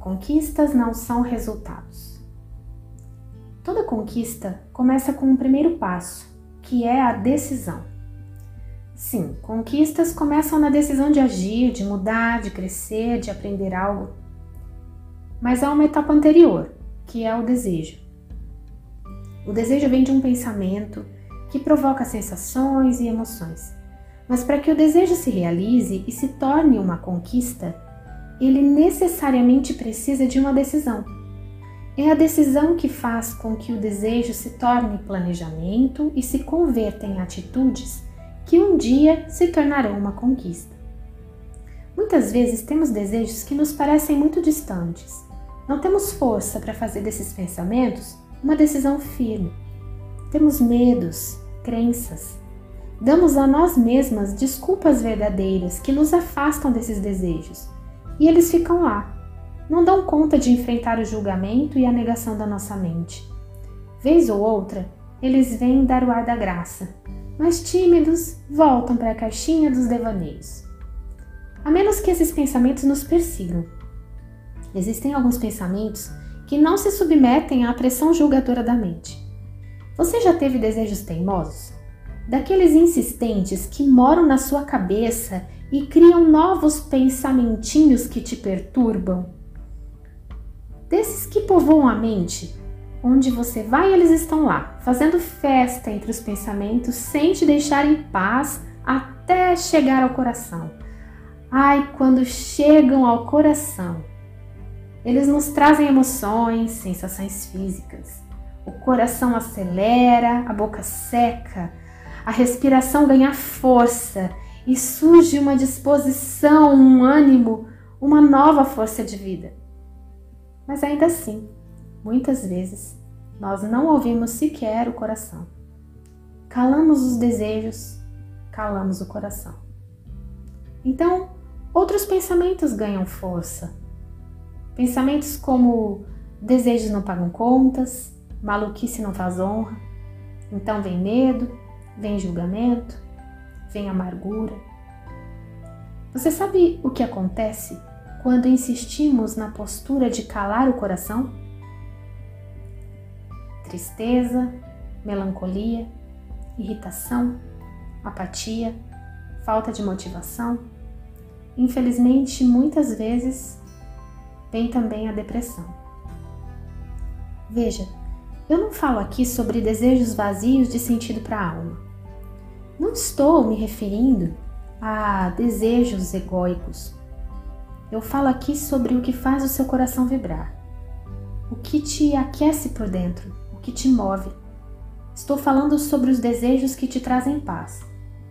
Conquistas não são resultados. Toda conquista começa com um primeiro passo, que é a decisão. Sim, conquistas começam na decisão de agir, de mudar, de crescer, de aprender algo. Mas há uma etapa anterior, que é o desejo. O desejo vem de um pensamento que provoca sensações e emoções. Mas para que o desejo se realize e se torne uma conquista, ele necessariamente precisa de uma decisão. É a decisão que faz com que o desejo se torne planejamento e se converta em atitudes que um dia se tornarão uma conquista. Muitas vezes temos desejos que nos parecem muito distantes. Não temos força para fazer desses pensamentos uma decisão firme. Temos medos, crenças. Damos a nós mesmas desculpas verdadeiras que nos afastam desses desejos. E eles ficam lá. Não dão conta de enfrentar o julgamento e a negação da nossa mente. Vez ou outra, eles vêm dar o ar da graça, mas tímidos voltam para a caixinha dos devaneios. A menos que esses pensamentos nos persigam. Existem alguns pensamentos que não se submetem à pressão julgadora da mente. Você já teve desejos teimosos? Daqueles insistentes que moram na sua cabeça e criam novos pensamentinhos que te perturbam? Desses que povoam a mente, onde você vai, eles estão lá, fazendo festa entre os pensamentos sem te deixar em paz até chegar ao coração. Ai, quando chegam ao coração, eles nos trazem emoções, sensações físicas. O coração acelera, a boca seca, a respiração ganha força e surge uma disposição, um ânimo, uma nova força de vida. Mas ainda assim, muitas vezes, nós não ouvimos sequer o coração. Calamos os desejos, calamos o coração. Então, outros pensamentos ganham força Pensamentos como desejos não pagam contas, maluquice não faz honra. Então vem medo, vem julgamento, vem amargura. Você sabe o que acontece quando insistimos na postura de calar o coração? Tristeza, melancolia, irritação, apatia, falta de motivação. Infelizmente, muitas vezes tem também a depressão. Veja, eu não falo aqui sobre desejos vazios de sentido para a alma. Não estou me referindo a desejos egóicos. Eu falo aqui sobre o que faz o seu coração vibrar, o que te aquece por dentro, o que te move. Estou falando sobre os desejos que te trazem paz,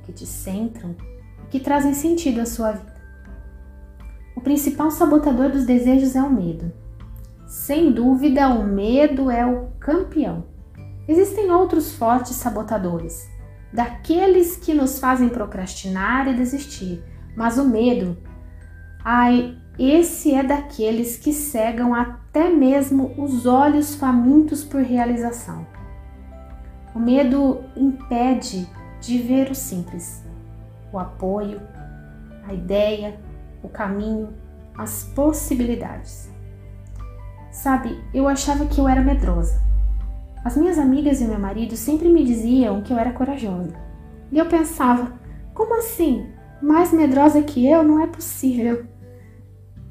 que te centram e que trazem sentido à sua vida. O principal sabotador dos desejos é o medo. Sem dúvida, o medo é o campeão. Existem outros fortes sabotadores, daqueles que nos fazem procrastinar e desistir, mas o medo, ai, esse é daqueles que cegam até mesmo os olhos famintos por realização. O medo impede de ver o simples, o apoio, a ideia, o caminho, as possibilidades. Sabe, eu achava que eu era medrosa. As minhas amigas e meu marido sempre me diziam que eu era corajosa. E eu pensava, como assim? Mais medrosa que eu não é possível.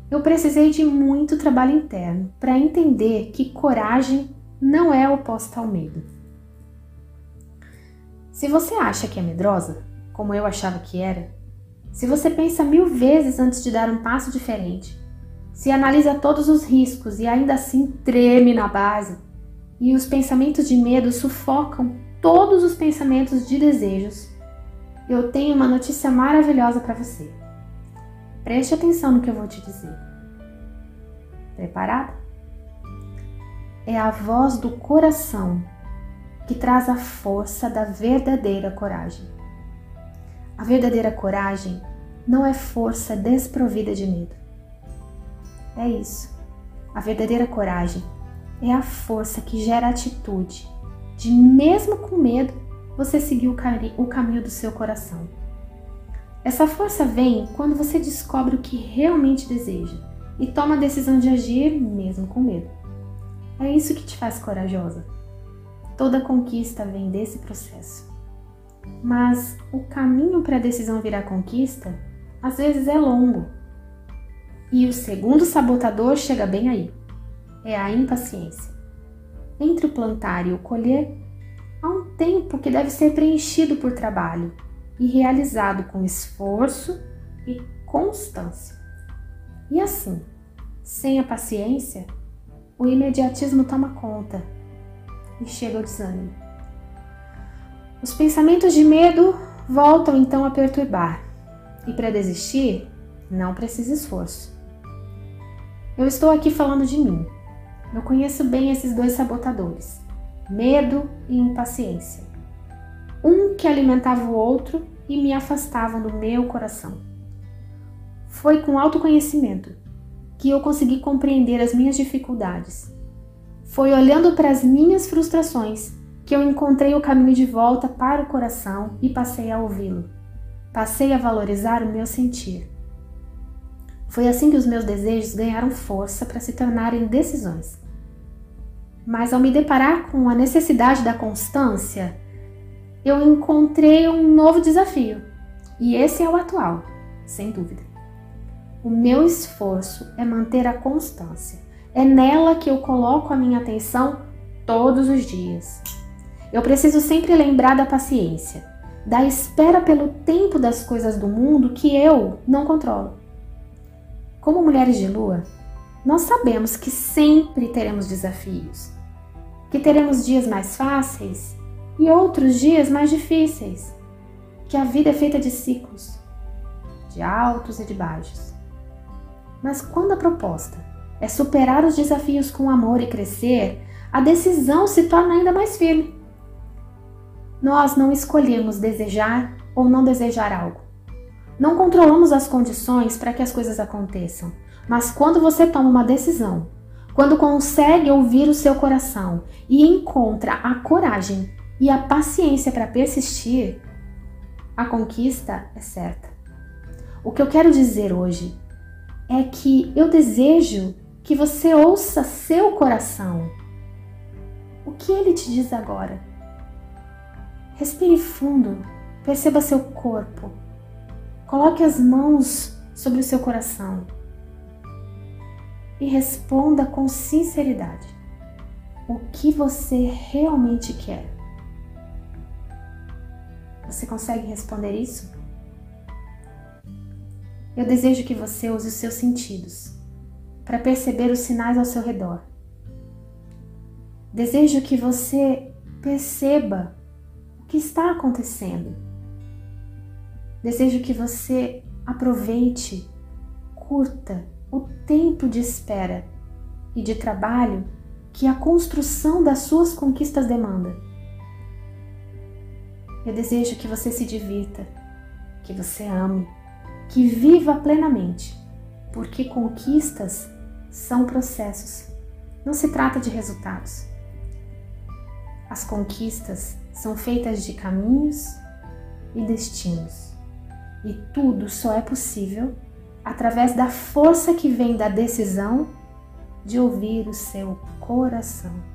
Eu precisei de muito trabalho interno para entender que coragem não é oposta ao medo. Se você acha que é medrosa, como eu achava que era, se você pensa mil vezes antes de dar um passo diferente, se analisa todos os riscos e ainda assim treme na base, e os pensamentos de medo sufocam todos os pensamentos de desejos, eu tenho uma notícia maravilhosa para você. Preste atenção no que eu vou te dizer. Preparada? É a voz do coração que traz a força da verdadeira coragem. A verdadeira coragem não é força desprovida de medo. É isso. A verdadeira coragem é a força que gera atitude, de mesmo com medo, você seguir o, o caminho do seu coração. Essa força vem quando você descobre o que realmente deseja e toma a decisão de agir mesmo com medo. É isso que te faz corajosa. Toda conquista vem desse processo. Mas o caminho para a decisão virar conquista às vezes é longo. E o segundo sabotador chega bem aí. É a impaciência. Entre o plantar e o colher, há um tempo que deve ser preenchido por trabalho e realizado com esforço e constância. E assim, sem a paciência, o imediatismo toma conta e chega o desânimo. Os pensamentos de medo voltam então a perturbar, e para desistir, não precisa esforço. Eu estou aqui falando de mim. Eu conheço bem esses dois sabotadores: medo e impaciência. Um que alimentava o outro e me afastava do meu coração. Foi com autoconhecimento que eu consegui compreender as minhas dificuldades. Foi olhando para as minhas frustrações que eu encontrei o caminho de volta para o coração e passei a ouvi-lo. Passei a valorizar o meu sentir. Foi assim que os meus desejos ganharam força para se tornarem decisões. Mas ao me deparar com a necessidade da constância, eu encontrei um novo desafio. E esse é o atual, sem dúvida. O meu esforço é manter a constância. É nela que eu coloco a minha atenção todos os dias. Eu preciso sempre lembrar da paciência, da espera pelo tempo das coisas do mundo que eu não controlo. Como mulheres de lua, nós sabemos que sempre teremos desafios, que teremos dias mais fáceis e outros dias mais difíceis, que a vida é feita de ciclos, de altos e de baixos. Mas quando a proposta é superar os desafios com amor e crescer, a decisão se torna ainda mais firme. Nós não escolhemos desejar ou não desejar algo. Não controlamos as condições para que as coisas aconteçam, mas quando você toma uma decisão, quando consegue ouvir o seu coração e encontra a coragem e a paciência para persistir, a conquista é certa. O que eu quero dizer hoje é que eu desejo que você ouça seu coração. O que ele te diz agora? Respire fundo, perceba seu corpo. Coloque as mãos sobre o seu coração e responda com sinceridade o que você realmente quer. Você consegue responder isso? Eu desejo que você use os seus sentidos para perceber os sinais ao seu redor. Desejo que você perceba que está acontecendo. Desejo que você aproveite, curta o tempo de espera e de trabalho que a construção das suas conquistas demanda. Eu desejo que você se divirta, que você ame, que viva plenamente, porque conquistas são processos, não se trata de resultados. As conquistas são feitas de caminhos e destinos, e tudo só é possível através da força que vem da decisão de ouvir o seu coração.